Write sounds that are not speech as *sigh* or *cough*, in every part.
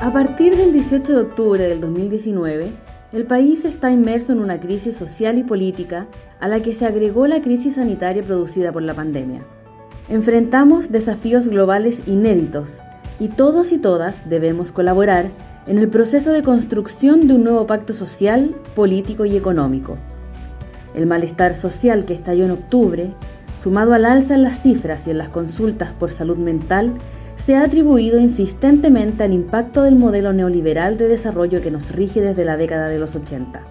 A partir del 18 de octubre del 2019, el país está inmerso en una crisis social y política a la que se agregó la crisis sanitaria producida por la pandemia. Enfrentamos desafíos globales inéditos y todos y todas debemos colaborar en el proceso de construcción de un nuevo pacto social, político y económico. El malestar social que estalló en octubre, sumado al alza en las cifras y en las consultas por salud mental, se ha atribuido insistentemente al impacto del modelo neoliberal de desarrollo que nos rige desde la década de los 80.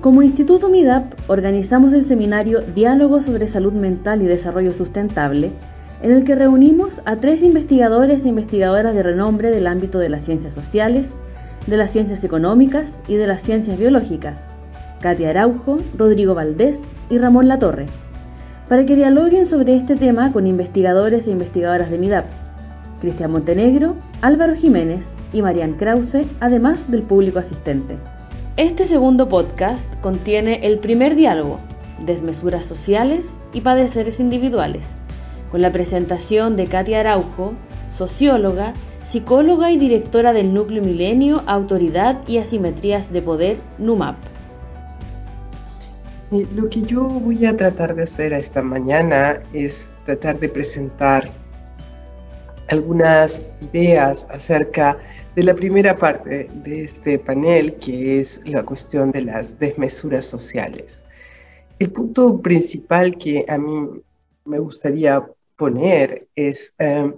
Como Instituto MIDAP organizamos el seminario Diálogo sobre Salud Mental y Desarrollo Sustentable, en el que reunimos a tres investigadores e investigadoras de renombre del ámbito de las ciencias sociales, de las ciencias económicas y de las ciencias biológicas, Katia Araujo, Rodrigo Valdés y Ramón Latorre, para que dialoguen sobre este tema con investigadores e investigadoras de MIDAP Cristian Montenegro, Álvaro Jiménez y Marian Krause, además del público asistente. Este segundo podcast contiene el primer diálogo, desmesuras sociales y padeceres individuales, con la presentación de Katia Araujo, socióloga, psicóloga y directora del Núcleo Milenio, Autoridad y Asimetrías de Poder, NUMAP. Lo que yo voy a tratar de hacer esta mañana es tratar de presentar algunas ideas acerca de la primera parte de este panel, que es la cuestión de las desmesuras sociales. El punto principal que a mí me gustaría poner es em,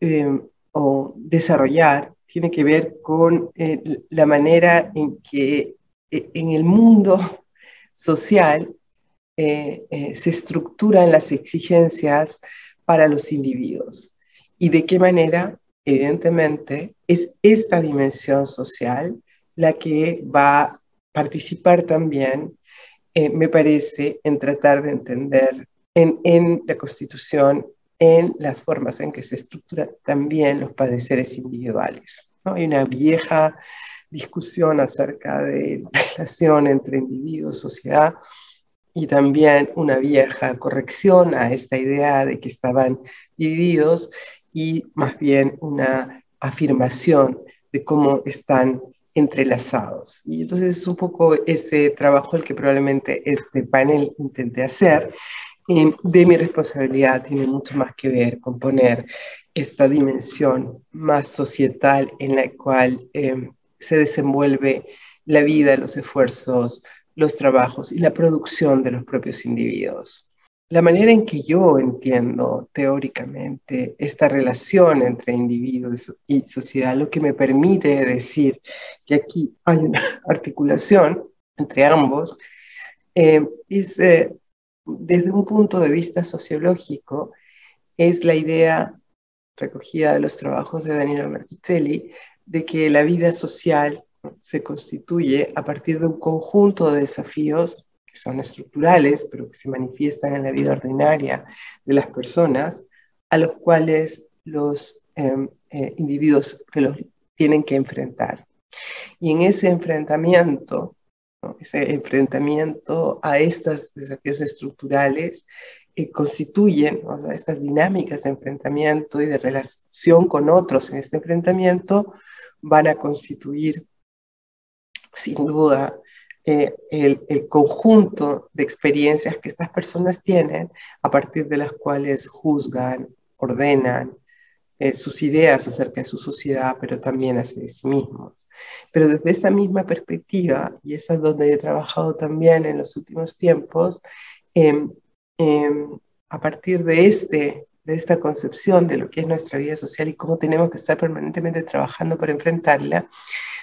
em, o desarrollar tiene que ver con eh, la manera en que eh, en el mundo *laughs* social eh, se estructuran las exigencias para los individuos y de qué manera, evidentemente, es esta dimensión social la que va a participar también, eh, me parece, en tratar de entender en, la Constitución, en las formas en que se estructuran también los padeceres individuales. ¿no? Hay una vieja discusión acerca de la relación entre individuo sociedad y también una vieja corrección a esta idea de que estaban divididos y más bien una afirmación de cómo están entrelazados. Y entonces es un poco este trabajo el que probablemente este panel intente hacer. de mi responsabilidad tiene mucho más que ver con poner esta dimensión más societal en la cual eh, se desenvuelve la vida, los esfuerzos, los trabajos y la producción de los propios individuos. La manera en que yo entiendo teóricamente esta relación entre individuos y sociedad, lo que me permite decir que aquí hay una *laughs* articulación entre ambos, eh, es eh, desde un punto de vista sociológico, es la idea recogida de los trabajos de Daniel Marticelli de que la vida social se constituye a partir de un conjunto de desafíos son estructurales, pero que se manifiestan en la vida ordinaria de las personas, a los cuales los em, eh, individuos que los tienen que enfrentar. Y en ese enfrentamiento, ese enfrentamiento a estos desafíos estructurales, eh, constituyen estas dinámicas de enfrentamiento y de relación con otros en este enfrentamiento, van a constituir sin duda el, conjunto de experiencias que estas personas tienen a partir de las cuales juzgan, ordenan eh, sus ideas acerca de su sociedad, pero también hacia sí mismos. Pero desde esta misma perspectiva, y eso es donde he trabajado también en los últimos tiempos, em, em, a partir de este de esta concepción de lo que es nuestra vida social y cómo tenemos que estar permanentemente trabajando para enfrentarla,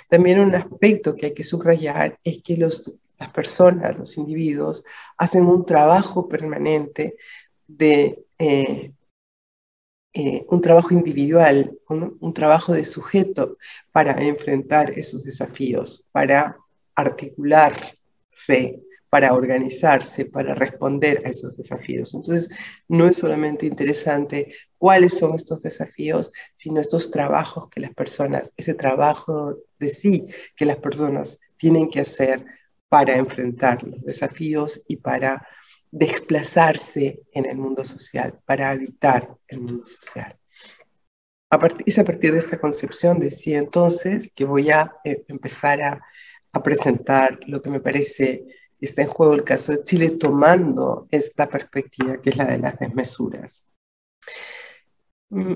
también un aspecto que hay que subrayar es que los, las personas, los individuos, hacen un trabajo permanente de eh, eh, un trabajo individual, un trabajo de sujeto para enfrentar esos desafíos, para articularse para organizarse, para responder a esos desafíos. Entonces, no es solamente interesante cuáles son estos desafíos, sino estos trabajos que las personas, ese trabajo de sí que las personas tienen que hacer para enfrentar los desafíos y para desplazarse en el mundo social, para habitar el mundo social. es a partir de esta concepción, decía entonces, que voy a eh, empezar a, a, presentar lo que me parece está en juego el caso de Chile, tomando esta perspectiva que es la de las desmesuras. Mm,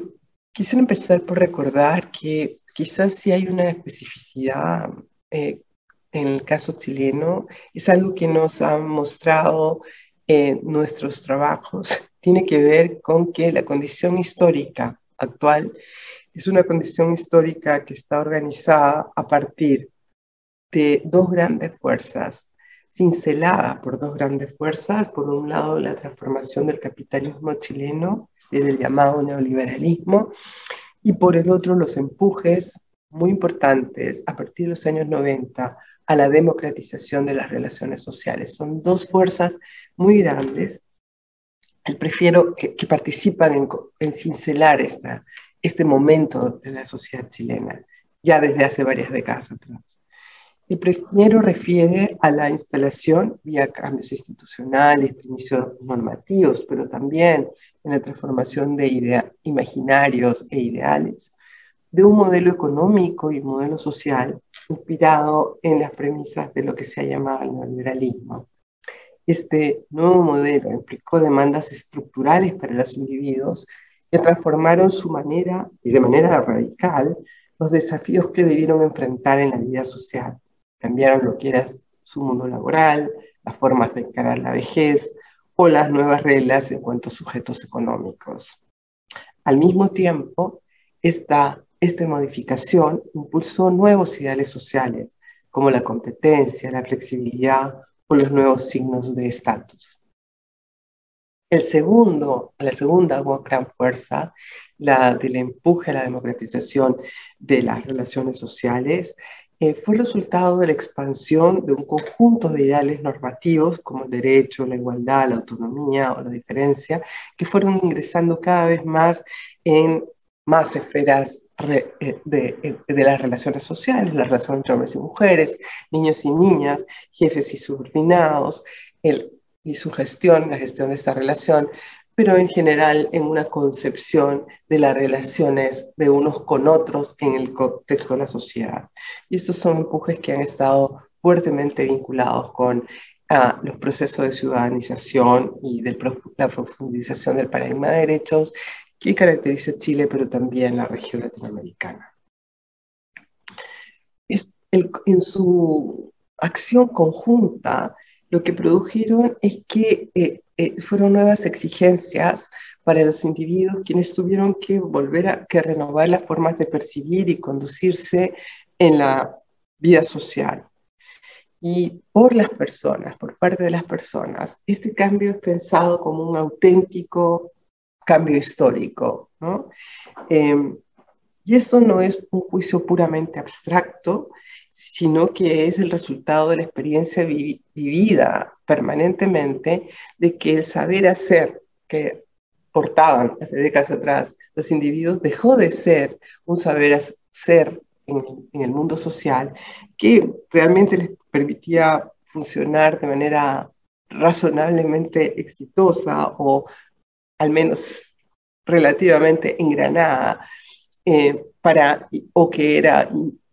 quisiera empezar por recordar que quizás si hay una especificidad eh, en el caso chileno, es algo que nos han mostrado en nuestros trabajos, *laughs* tiene que ver con que la condición histórica actual es una condición histórica que está organizada a partir de dos grandes fuerzas, cincelada por dos grandes fuerzas. Por un lado, la transformación del capitalismo chileno, es decir, el llamado neoliberalismo, y por el otro, los empujes muy importantes a partir de los años 90 a la democratización de las relaciones sociales. Son dos fuerzas muy grandes prefiero que, participan en, en cincelar esta, este momento de la sociedad chilena, ya desde hace varias décadas atrás. El primero refiere a la instalación vía cambios institucionales, permisos normativos, pero también en la transformación de idea, imaginarios e ideales, de un modelo económico y un modelo social inspirado en las premisas de lo que se ha llamado el neoliberalismo. Este nuevo modelo implicó demandas estructurales para los individuos que transformaron su manera y de manera radical los desafíos que debieron enfrentar en la vida social cambiaron lo que su mundo laboral, las formas de encarar la vejez o las nuevas reglas en cuanto a sujetos económicos. Al mismo tiempo, esta, esta modificación impulsó nuevos ideales sociales, como la competencia, la flexibilidad o los nuevos signos de estatus. El segundo, la segunda gran fuerza, la del empuje a la democratización de las relaciones sociales, eh, fue resultado de la expansión de un conjunto de ideales normativos como el derecho, la igualdad, la autonomía o la diferencia, que fueron ingresando cada vez más en más esferas eh, de, eh, de, las relaciones sociales, la relación entre hombres y mujeres, niños y niñas, jefes y subordinados, y su gestión, la gestión de esta relación, pero en general en una concepción de las relaciones de unos con otros en el contexto de la sociedad. Y estos son empujes que han estado fuertemente vinculados con ah, los procesos de ciudadanización y de la profundización del paradigma de derechos que caracteriza Chile, pero también la región latinoamericana. en su acción conjunta, lo que produjeron es que eh, eh, fueron nuevas exigencias para los individuos quienes tuvieron que volver a que renovar las formas de percibir y conducirse en la vida social. Y por las personas, por parte de las personas, este cambio es pensado como un auténtico cambio histórico. ¿no? Em, y esto no es un juicio puramente abstracto, sino que es el resultado de la experiencia vivida permanentemente de que el saber hacer que portaban hace décadas atrás los individuos dejó de ser un saber hacer en, el mundo social que realmente les permitía funcionar de manera razonablemente exitosa o al menos relativamente engranada eh, para, o que era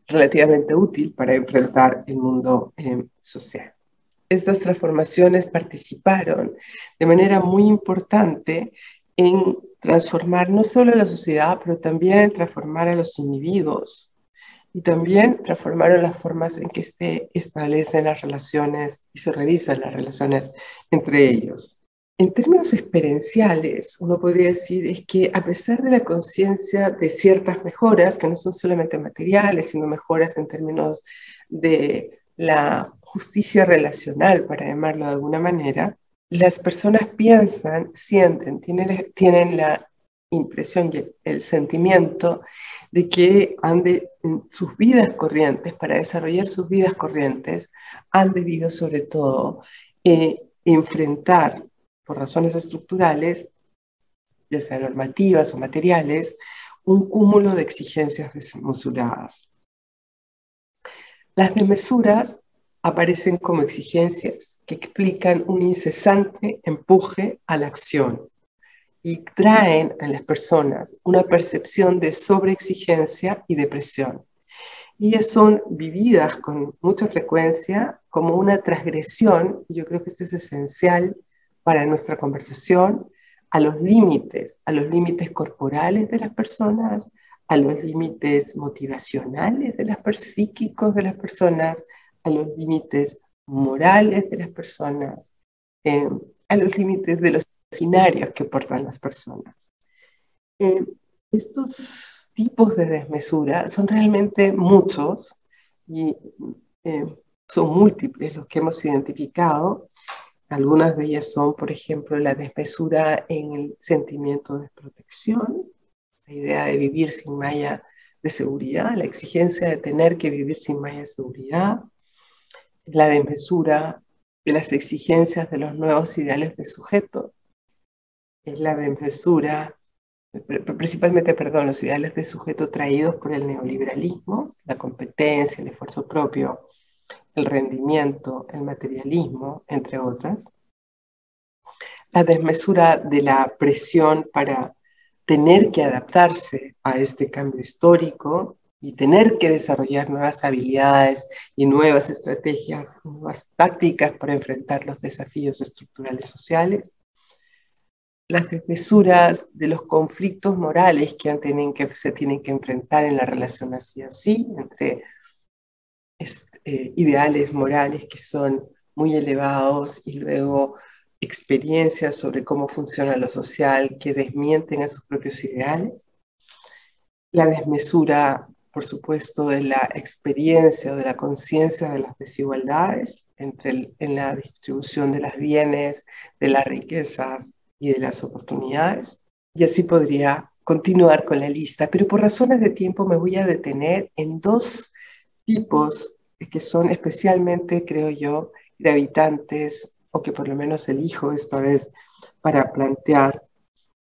relativamente útil para enfrentar el mundo eh, social. Estas transformaciones participaron de manera muy importante en transformar no solo la sociedad, pero también en transformar a los individuos y también transformaron las formas en que se establecen las relaciones y se realizan las relaciones entre ellos. En términos experienciales, uno podría decir es que a pesar de la conciencia de ciertas mejoras, que no son solamente materiales, sino mejoras en términos de la justicia relacional, para llamarlo de alguna manera, las personas piensan, sienten, tienen, la impresión y el sentimiento de que han de, sus vidas corrientes, para desarrollar sus vidas corrientes, han debido sobre todo eh, enfrentar por razones estructurales, ya sean normativas o materiales, un cúmulo de exigencias desmesuradas. Las desmesuras aparecen como exigencias que explican un incesante empuje a la acción y traen a las personas una percepción de sobreexigencia y depresión. Y son vividas con mucha frecuencia como una transgresión, yo creo que esto es esencial para nuestra conversación, a los límites, a los límites corporales de las personas, a los límites motivacionales de las personas, psíquicos de las personas, a los límites morales de las personas, eh, a los límites de los escenarios que portan las personas. Eh, estos tipos de desmesura son realmente muchos y eh, son múltiples los que hemos identificado. Algunas de ellas son, por ejemplo, la desmesura en el sentimiento de protección, la idea de vivir sin malla de seguridad, la exigencia de tener que vivir sin malla de seguridad, la desmesura de las exigencias de los nuevos ideales de sujeto, es la desmesura, principalmente, perdón, los ideales de sujeto traídos por el neoliberalismo, la competencia, el esfuerzo propio, el rendimiento, el materialismo, entre otras. La desmesura de la presión para tener que adaptarse a este cambio histórico y tener que desarrollar nuevas habilidades y nuevas estrategias, nuevas tácticas para enfrentar los desafíos estructurales sociales. Las desmesuras de los conflictos morales que se tienen que enfrentar en la relación así así, entre eh, ideales morales que son muy elevados y luego experiencias sobre cómo funciona lo social que desmienten a sus propios ideales. La desmesura, por supuesto, de la experiencia o de la conciencia de las desigualdades entre en la distribución de los bienes, de las riquezas y de las oportunidades. Y así podría continuar con la lista, pero por razones de tiempo me voy a detener en dos tipos que son especialmente, creo yo, gravitantes que por lo menos elijo esta vez para plantear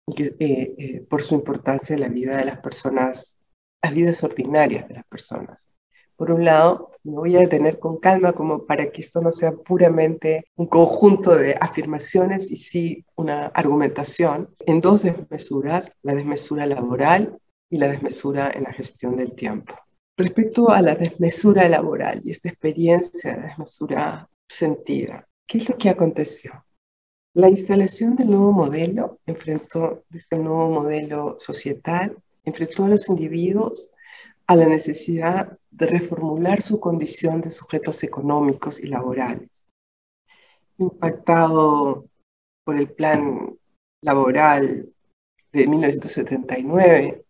eh, eh, por su importancia en la vida de las personas, las vidas ordinarias de las personas. Por un lado, me voy a detener con calma como para que esto no sea puramente un conjunto de afirmaciones y sí una argumentación en dos desmesuras, la desmesura laboral y la desmesura en la gestión del tiempo. Respecto a la desmesura laboral y esta experiencia de desmesura sentida, ¿Qué es lo que aconteció? La instalación del nuevo modelo enfrentó, de este nuevo modelo societal, enfrentó a los individuos a la necesidad de reformular su condición de sujetos económicos y laborales. Impactado por el plan laboral de 1979,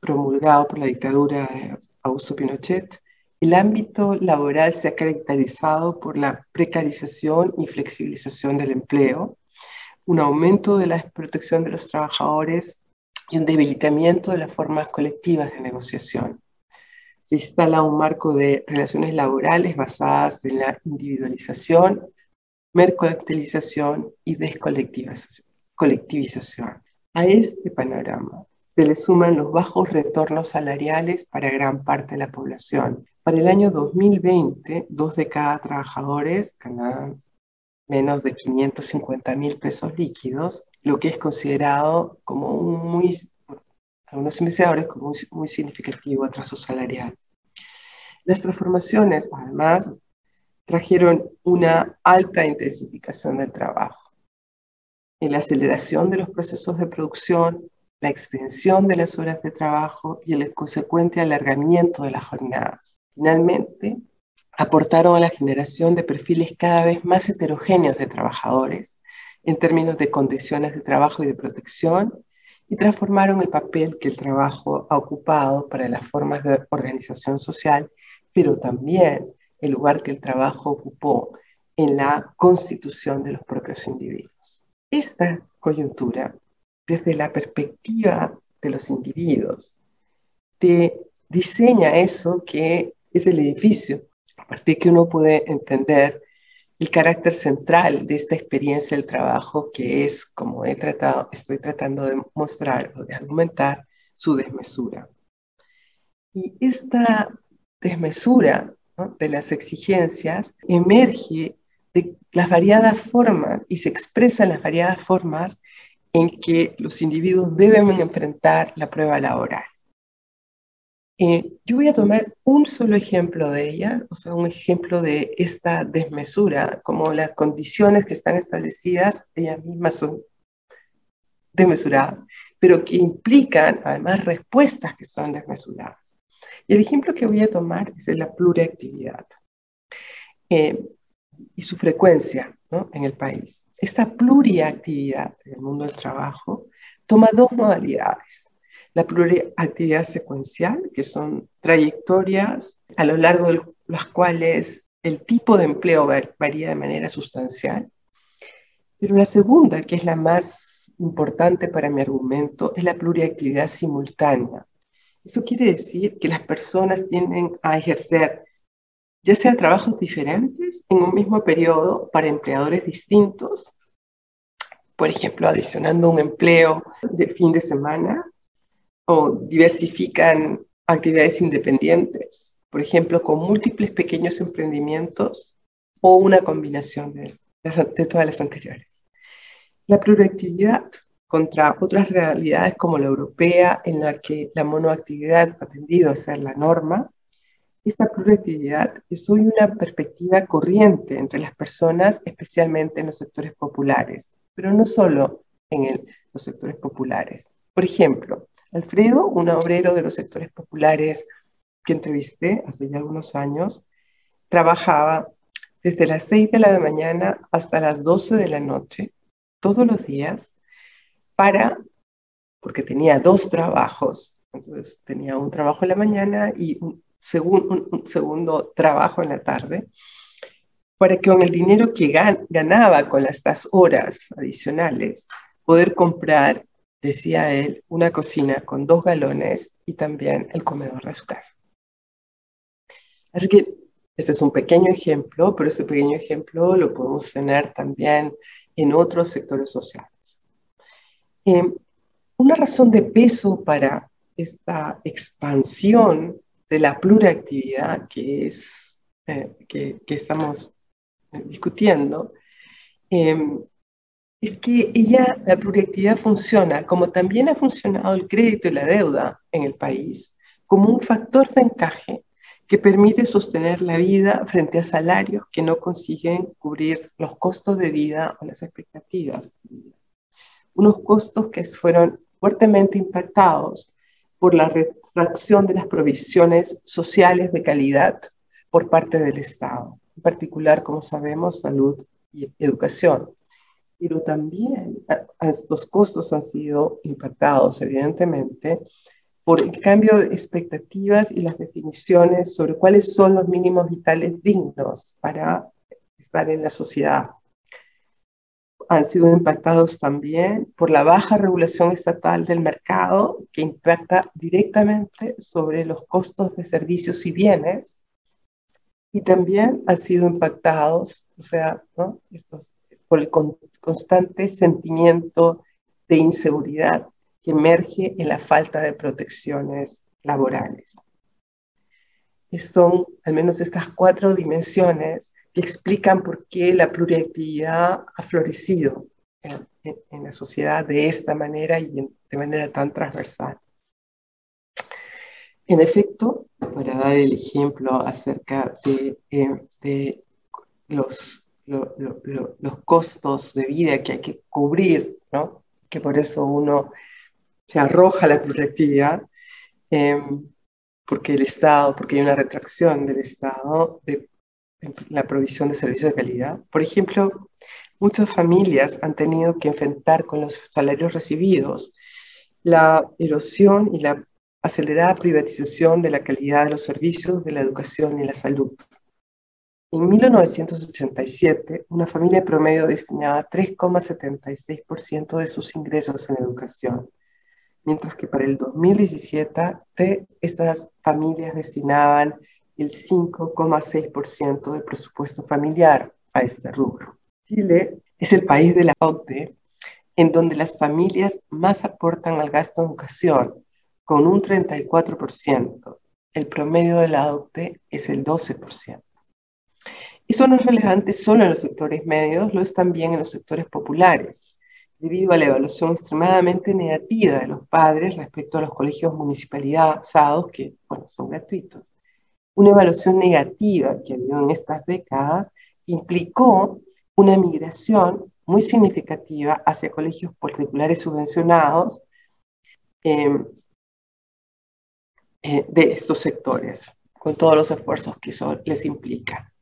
promulgado por la dictadura Augusto Pinochet, el ámbito laboral se ha caracterizado por la precarización y flexibilización del empleo, un aumento de la protección de los trabajadores y un debilitamiento de las formas colectivas de negociación. Se instala un marco de relaciones laborales basadas en la individualización, mercantilización y descolectivización. A este panorama se le suman los bajos retornos salariales para gran parte de la población, para el año 2020, dos de cada trabajadores ganaban menos de 550 mil pesos líquidos, lo que es considerado como un muy, algunos investigadores como muy, significativo atraso salarial. Las transformaciones, además, trajeron una alta intensificación del trabajo, en la aceleración de los procesos de producción, la extensión de las horas de trabajo y el consecuente alargamiento de las jornadas. Finalmente, aportaron a la generación de perfiles cada vez más heterogéneos de trabajadores en términos de condiciones de trabajo y de protección y transformaron el papel que el trabajo ha ocupado para las formas de organización social, pero también el lugar que el trabajo ocupó en la constitución de los propios individuos. Esta coyuntura, desde la perspectiva de los individuos, te diseña eso que es el edificio, a partir que uno puede entender el carácter central de esta experiencia del trabajo, que es, como he tratado, estoy tratando de mostrar o de argumentar, su desmesura. Y esta desmesura de las exigencias emerge de las variadas formas y se expresa en las variadas formas en que los individuos deben enfrentar la prueba laboral. Eh, yo voy a tomar un solo ejemplo de ella, o sea, un ejemplo de esta desmesura, como las condiciones que están establecidas, ellas mismas son desmesuradas, pero que implican además respuestas que son desmesuradas. Y el ejemplo que voy a tomar es de la pluriactividad eh, y su frecuencia en el país. Esta pluriactividad en el mundo del trabajo toma dos modalidades la pluriactividad secuencial, que son trayectorias a lo largo de las cuales el tipo de empleo varía de manera sustancial. Pero la segunda, que es la más importante para mi argumento, es la pluriactividad simultánea. Eso quiere decir que las personas tienden a ejercer ya sea trabajos diferentes en un mismo periodo para empleadores distintos, por ejemplo, adicionando un empleo de fin de semana o diversifican actividades independientes, por ejemplo, con múltiples pequeños emprendimientos o una combinación de, todas las anteriores. La pluriactividad contra otras realidades como la europea, en la que la monoactividad ha tendido a ser la norma, esta pluriactividad es hoy una perspectiva corriente entre las personas, especialmente en los sectores populares, pero no solo en los sectores populares. Por ejemplo, Alfredo, un obrero de los sectores populares que entrevisté hace ya algunos años, trabajaba desde las 6 de la mañana hasta las 12 de la noche, todos los días, para, porque tenía dos trabajos, entonces tenía un trabajo en la mañana y un, segundo trabajo en la tarde, para que con el dinero que ganaba con estas horas adicionales, poder comprar decía él, una cocina con dos galones y también el comedor de su casa. Así que este es un pequeño ejemplo, pero este pequeño ejemplo lo podemos tener también en otros sectores sociales. Eh, una razón de peso para esta expansión de la pluriactividad que, es, eh, que, estamos eh, discutiendo es que ella, la pluriactividad funciona, como también ha funcionado el crédito y la deuda en el país, como un factor de encaje que permite sostener la vida frente a salarios que no consiguen cubrir los costos de vida o las expectativas. Unos costos que fueron fuertemente impactados por la retracción de las provisiones sociales de calidad por parte del Estado, en particular, como sabemos, salud y educación pero también estos costos han sido impactados, evidentemente, por el cambio de expectativas y las definiciones sobre cuáles son los mínimos vitales dignos para estar en la sociedad. Han sido impactados también por la baja regulación estatal del mercado que impacta directamente sobre los costos de servicios y bienes y también han sido impactados, o sea, ¿no? estos por el constante sentimiento de inseguridad que emerge en la falta de protecciones laborales. son al menos estas cuatro dimensiones que explican por qué la pluriactividad ha florecido en, la sociedad de esta manera y de manera tan transversal. En efecto, para dar el ejemplo acerca de, eh, los los costos de vida que hay que cubrir, ¿no? que por eso uno se arroja a la pluriactividad, em, porque el Estado, porque hay una retracción del Estado de la provisión de servicios de calidad. Por ejemplo, muchas familias han tenido que enfrentar con los salarios recibidos la erosión y la acelerada privatización de la calidad de los servicios de la educación y la salud. En 1987, una familia promedio destinaba 3,76% de sus ingresos en educación, mientras que para el 2017 estas familias destinaban el 5,6% del presupuesto familiar a este rubro. Chile es el país de la OCDE en donde las familias más aportan al gasto en educación, con un 34%. El promedio de la OCDE es el 12%. Eso no es relevante solo en los sectores medios, lo es también en los sectores populares. debido a la evaluación extremadamente negativa de los padres respecto a los colegios municipalizados, que bueno, son gratuitos. Una evaluación negativa que ha habido en estas décadas implicó una migración muy significativa hacia colegios particulares subvencionados em, eh, de estos sectores, con todos los esfuerzos que eso les implica.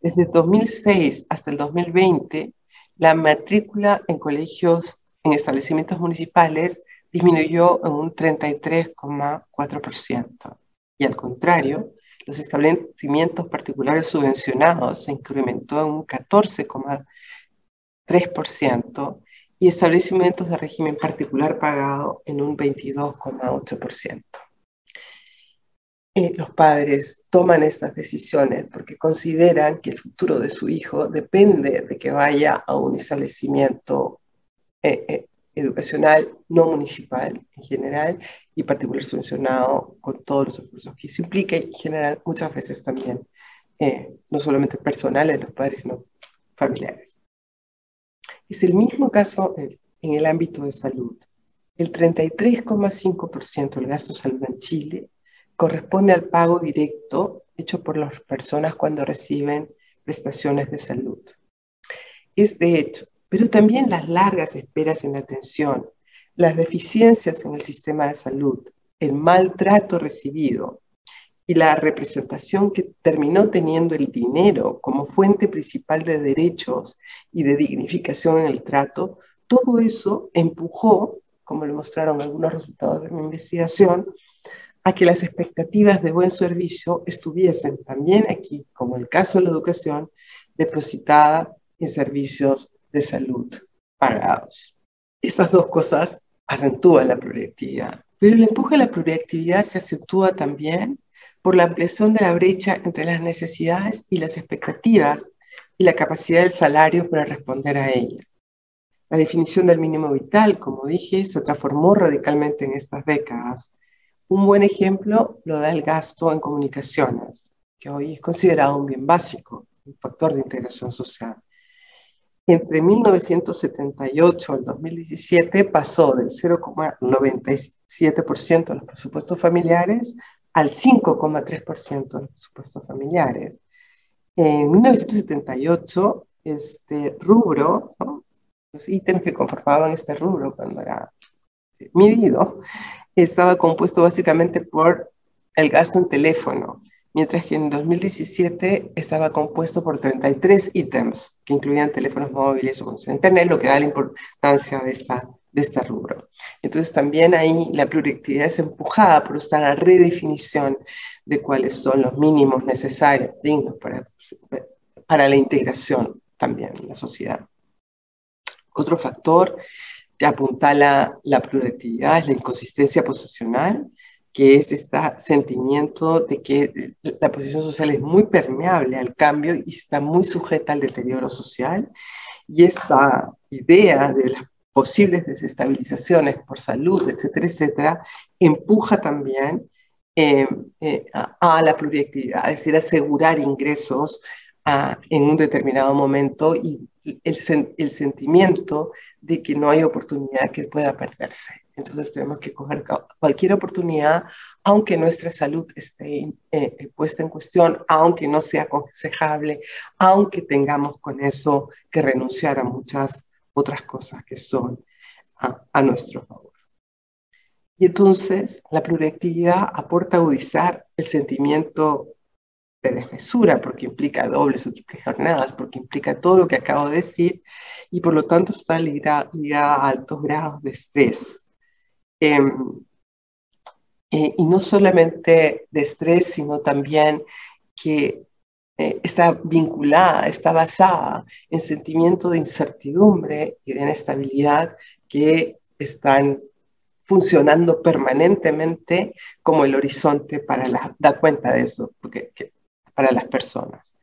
Desde 2006 hasta el 2020, la matrícula en colegios, en establecimientos municipales, disminuyó en un 33,4%. Y al contrario, los establecimientos particulares subvencionados se incrementó en un 14,3% y establecimientos de régimen particular pagado en un 22,8%. Eh, los padres toman estas decisiones porque consideran que el futuro de su hijo depende de que vaya a un establecimiento eh, eh, educacional no municipal en general y particular subvencionado con todos los esfuerzos que eso implica y en general muchas veces también no solamente personales los padres sino familiares. Es el mismo caso en, en el ámbito de salud. El 33,5% del gasto de salud en Chile corresponde al pago directo hecho por las personas cuando reciben prestaciones de salud. Es de hecho, pero también las largas esperas en la atención, las deficiencias en el sistema de salud, el maltrato recibido y la representación que terminó teniendo el dinero como fuente principal de derechos y de dignificación en el trato, todo eso empujó, como lo mostraron algunos resultados de mi investigación, a que las expectativas de buen servicio estuviesen también aquí, como el caso de la educación, depositada en servicios de salud pagados. Estas dos cosas acentúan la pluriactividad, pero el empuje a la pluriactividad se acentúa también por la ampliación de la brecha entre las necesidades y las expectativas y la capacidad del salario para responder a ellas. La definición del mínimo vital, como dije, se transformó radicalmente en estas décadas un buen ejemplo lo da el gasto en comunicaciones, que hoy es considerado un bien básico, un factor de integración social. Entre 1978 y 2017 pasó del 0,97% de los presupuestos familiares al 5,3% de los presupuestos familiares. En 1978, este rubro, los ítems que conformaban este rubro cuando era medido, estaba compuesto básicamente por el gasto en teléfono, mientras que en 2017 estaba compuesto por 33 ítems que incluían teléfonos móviles o internet, lo que da la importancia de esta, de este rubro. Entonces también ahí la pluriactividad es empujada por esta redefinición de cuáles son los mínimos necesarios, dignos para, para la integración también en la sociedad. Otro factor te apuntala la pluralidad, es la inconsistencia posicional, que es este sentimiento de que la posición social es muy permeable al cambio y está muy sujeta al deterioro social. Y esta idea de las posibles desestabilizaciones por salud, etcétera, etcétera, empuja también eh, eh, a, la pluriactividad, es decir, asegurar ingresos en un determinado momento y el, el, sentimiento de que no hay oportunidad que pueda perderse. Entonces tenemos que coger cualquier oportunidad, aunque nuestra salud esté eh, eh, puesta en cuestión, aunque no sea aconsejable, aunque tengamos con eso que renunciar a muchas otras cosas que son a, a nuestro favor. Y entonces la pluriactividad aporta agudizar el sentimiento de desmesura, porque implica dobles o triples jornadas, porque implica todo lo que acabo de decir, y por lo tanto está ligada, a altos grados de estrés. Em, eh, y no solamente de estrés, sino también que eh, está vinculada, está basada en sentimientos de incertidumbre y de inestabilidad que están funcionando permanentemente como el horizonte para dar cuenta de eso, porque para las personas.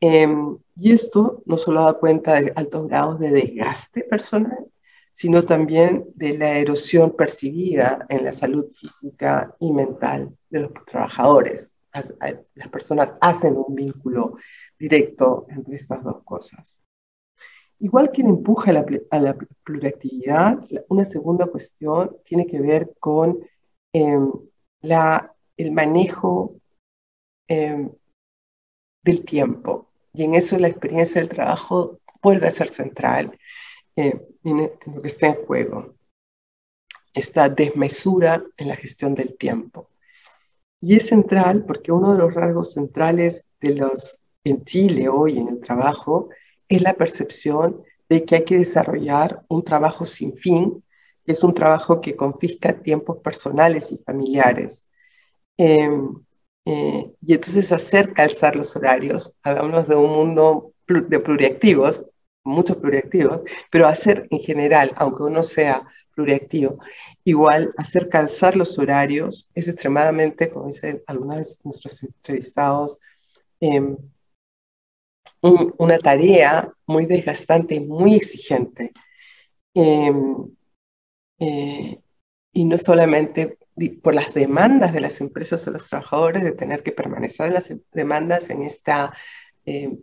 Em, y esto no solo da cuenta de altos grados de desgaste personal, sino también de la erosión percibida en la salud física y mental de los trabajadores. Las personas hacen un vínculo directo entre estas dos cosas. Igual que empuja a la, a la pluriactividad, una segunda cuestión tiene que ver con em, la, el manejo em, del tiempo. Y en eso la experiencia del trabajo vuelve a ser central en lo que está en juego. Esta desmesura en la gestión del tiempo. Y es central porque uno de los rasgos centrales de los en Chile hoy en el trabajo es la percepción de que hay que desarrollar un trabajo sin fin, que es un trabajo que confisca tiempos personales y familiares. Em, eh, y entonces hacer calzar los horarios, hablamos de un mundo de pluriactivos, muchos pluriactivos, pero hacer en general, aunque uno sea pluriactivo. Igual, hacer calzar los horarios es extremadamente, como dicen algunos de nuestros entrevistados, em, una tarea muy desgastante y muy exigente. Em, eh, y no solamente por las demandas de las empresas o los trabajadores de tener que permanecer en las demandas en esta em,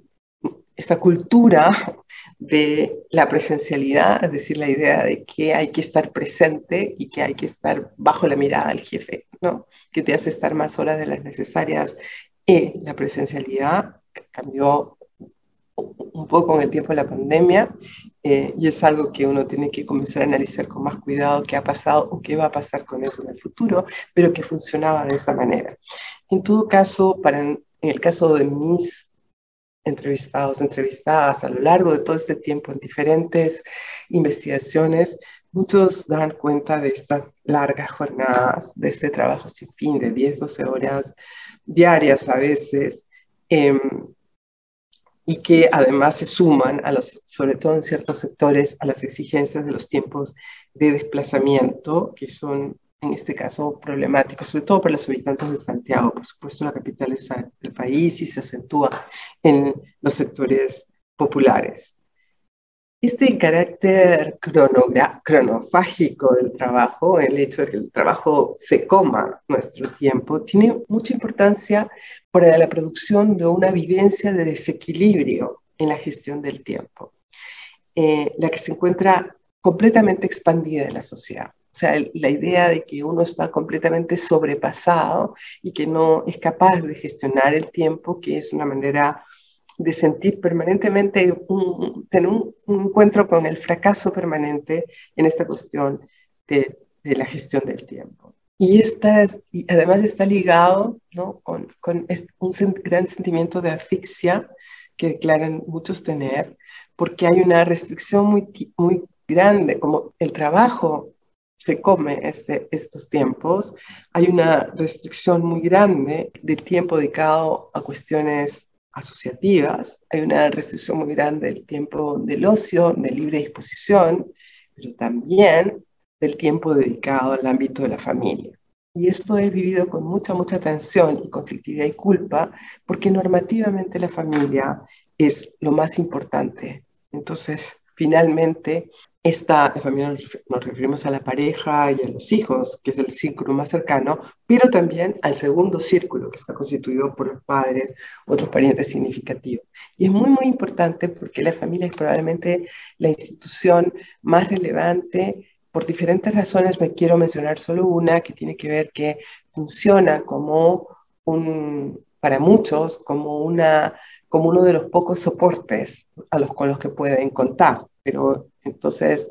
esa cultura de la presencialidad, es decir, la idea de que hay que estar presente y que hay que estar bajo la mirada del jefe, ¿no? que te hace estar más horas de las necesarias. Y la presencialidad cambió un poco con el tiempo de la pandemia eh, y es algo que uno tiene que comenzar a analizar con más cuidado qué ha pasado o qué va a pasar con eso en el futuro, pero que funcionaba de esa manera. En todo caso, para en el caso de mis entrevistados, entrevistadas a lo largo de todo este tiempo en diferentes investigaciones, muchos dan cuenta de estas largas jornadas, de este trabajo sin fin de 10, 12 horas diarias a veces, em, y que además se suman, a los, sobre todo en ciertos sectores, a las exigencias de los tiempos de desplazamiento, que son en este caso problemático, sobre todo para los habitantes de Santiago, por supuesto la capital es del país y se acentúa en los sectores populares. Este carácter cronofágico del trabajo, el hecho de que el trabajo se coma nuestro tiempo, tiene mucha importancia para la producción de una vivencia de desequilibrio en la gestión del tiempo, eh, la que se encuentra completamente expandida en la sociedad. Sea, la idea de que uno está completamente sobrepasado y que no es capaz de gestionar el tiempo, que es una manera de sentir permanentemente, tener un, encuentro con el fracaso permanente en esta cuestión de, la gestión del tiempo. Y, esta, y además está ligado ¿no? con, con un gran sentimiento de asfixia que declaran muchos tener, porque hay una restricción muy, muy grande, como el trabajo se come este, estos tiempos, hay una restricción muy grande de tiempo dedicado a cuestiones asociativas, hay una restricción muy grande del tiempo del ocio, de libre disposición, pero también del tiempo dedicado al ámbito de la familia. Y esto es vivido con mucha, mucha tensión y conflictividad y culpa, porque normativamente la familia es lo más importante. Entonces, finalmente, esta familia nos referimos a la pareja y a los hijos, que es el círculo más cercano, pero también al segundo círculo, que está constituido por los padres, otros parientes significativos. Y es muy, muy importante porque la familia es probablemente la institución más relevante. Por diferentes razones me quiero mencionar solo una, que tiene que ver que funciona como un, para muchos, como, una, como uno de los pocos soportes a los, con los que pueden contar. Pero entonces,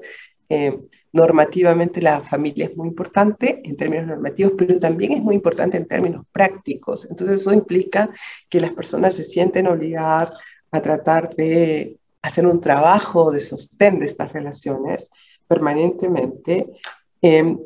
eh, normativamente la familia es muy importante en términos normativos, pero también es muy importante en términos prácticos. Entonces, eso implica que las personas se sienten obligadas a tratar de hacer un trabajo de sostén de estas relaciones permanentemente, eh,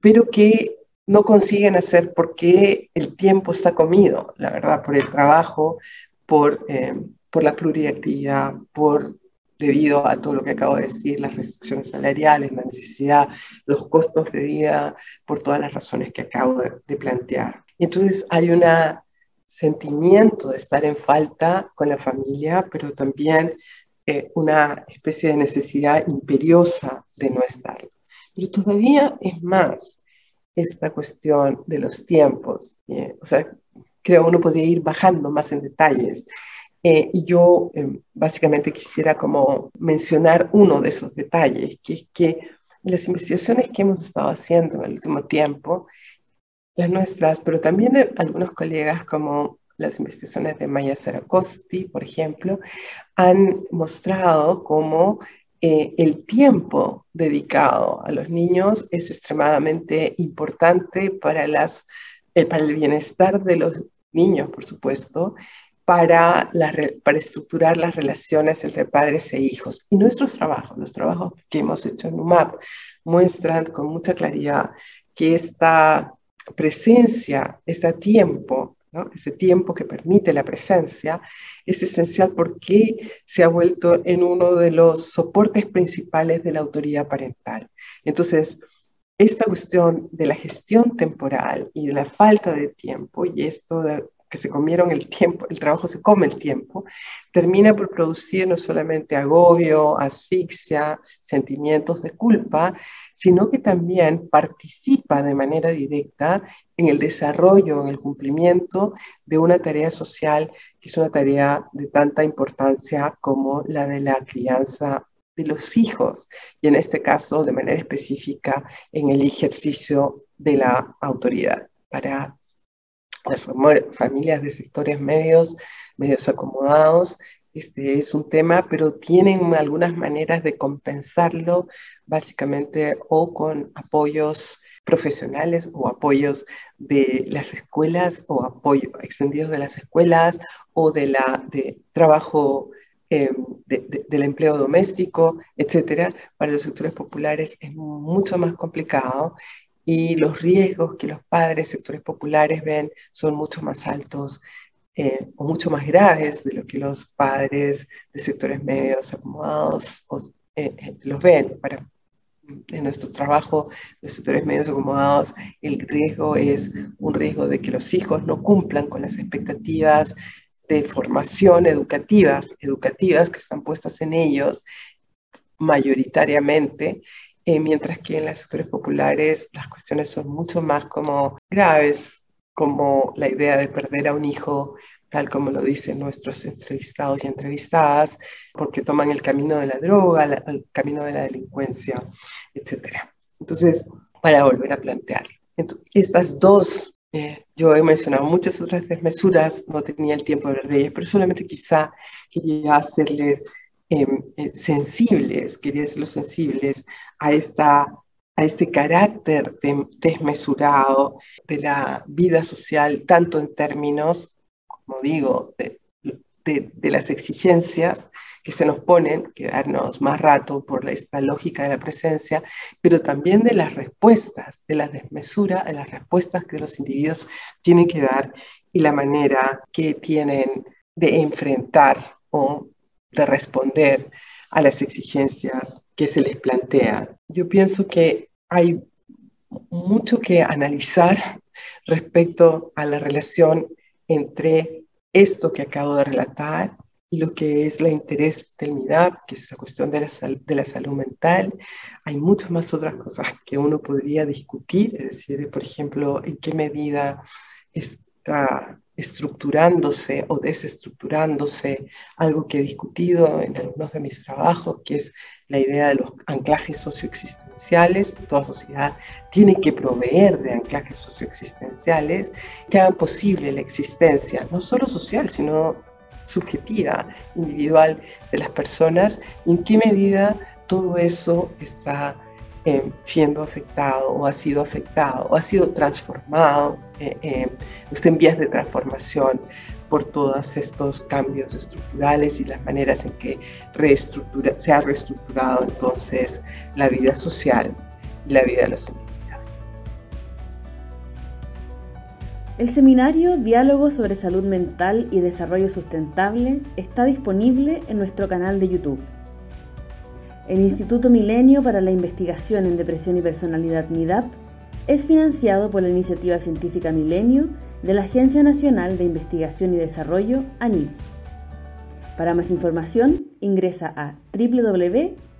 pero que no consiguen hacer porque el tiempo está comido, la verdad, por el trabajo, por, eh, por la pluriactividad, por debido a todo lo que acabo de decir, las restricciones salariales, la necesidad, los costos de vida, por todas las razones que acabo de, plantear. Entonces hay un sentimiento de estar en falta con la familia, pero también eh, una especie de necesidad imperiosa de no estar. Pero todavía es más esta cuestión de los tiempos. Eh, o sea, creo uno podría ir bajando más en detalles. Eh, y yo em, básicamente quisiera como mencionar uno de esos detalles, que es que las investigaciones que hemos estado haciendo en el último tiempo, las nuestras, pero también de algunos colegas como las investigaciones de Maya Saracosti, por ejemplo, han mostrado cómo eh, el tiempo dedicado a los niños es extremadamente importante para, las, eh, para el bienestar de los niños, por supuesto, para, para estructurar las relaciones entre padres e hijos. Y nuestros trabajos, los trabajos que hemos hecho en UMAP, muestran con mucha claridad que esta presencia, este tiempo ese tiempo que permite la presencia, es esencial porque se ha vuelto en uno de los soportes principales de la autoridad parental. Entonces, esta cuestión de la gestión temporal y de la falta de tiempo, y esto de que se comieron el tiempo, el trabajo se come el tiempo, termina por producir no solamente agobio, asfixia, sentimientos de culpa, sino que también participa de manera directa en el desarrollo, en el cumplimiento de una tarea social que es una tarea de tanta importancia como la de la crianza de los hijos y en este caso de manera específica en el ejercicio de la autoridad para las familias de sectores medios, medios acomodados, este es un tema, pero tienen algunas maneras de compensarlo, básicamente o con apoyos profesionales o apoyos de las escuelas o apoyo extendidos de las escuelas o de la de trabajo eh, del empleo doméstico, etcétera, para los sectores populares es mucho más complicado y los riesgos que los padres sectores populares ven son mucho más altos eh, o mucho más graves de lo que los padres de sectores medios acomodados eh, eh, los ven. Para, en nuestro trabajo, los sectores medios acomodados, el riesgo es un riesgo de que los hijos no cumplan con las expectativas de formación educativas, educativas que están puestas en ellos mayoritariamente eh, mientras que en los sectores populares las cuestiones son mucho más como graves, como la idea de perder a un hijo, tal como lo dicen nuestros entrevistados y entrevistadas, porque toman el camino de la droga, el camino de la delincuencia, etc. Entonces, para volver a plantear, estas dos, eh, yo he mencionado muchas otras desmesuras, no tenía el tiempo de hablar de ellas, pero solamente quizá quería hacerles Em, eh, sensibles, quería decirlo sensibles, a, esta, a este carácter desmesurado de la vida social, tanto en términos, como digo, de, las exigencias que se nos ponen, quedarnos más rato por esta lógica de la presencia, pero también de las respuestas, de la desmesura, de las respuestas que los individuos tienen que dar y la manera que tienen de enfrentar o de responder a las exigencias que se les plantean. Yo pienso que hay mucho que analizar respecto a la relación entre esto que acabo de relatar y lo que es el interés del MIDAP, que es la cuestión de la, de la salud mental. Hay muchas más otras cosas *laughs* que uno podría discutir, es decir, por ejemplo, en qué medida está estructurándose o desestructurándose, algo que he discutido en algunos de mis trabajos, que es la idea de los anclajes socioexistenciales. Toda sociedad tiene que proveer de anclajes socioexistenciales que hagan posible la existencia, no solo social, sino subjetiva, individual de las personas, en qué medida todo eso está eh, siendo afectado o ha sido afectado o ha sido transformado, eh, eh, en vías de transformación por todos estos cambios estructurales y las maneras en que reestructura, se ha reestructurado entonces la vida social y la vida de los indígenas. El seminario Diálogo sobre Salud Mental y Desarrollo Sustentable está disponible en nuestro canal de YouTube. El Instituto Milenio para la Investigación en Depresión y Personalidad MIDAP es financiado por la Iniciativa Científica Milenio de la Agencia Nacional de Investigación y Desarrollo, ANID. Para más información, ingresa a www.midap.org.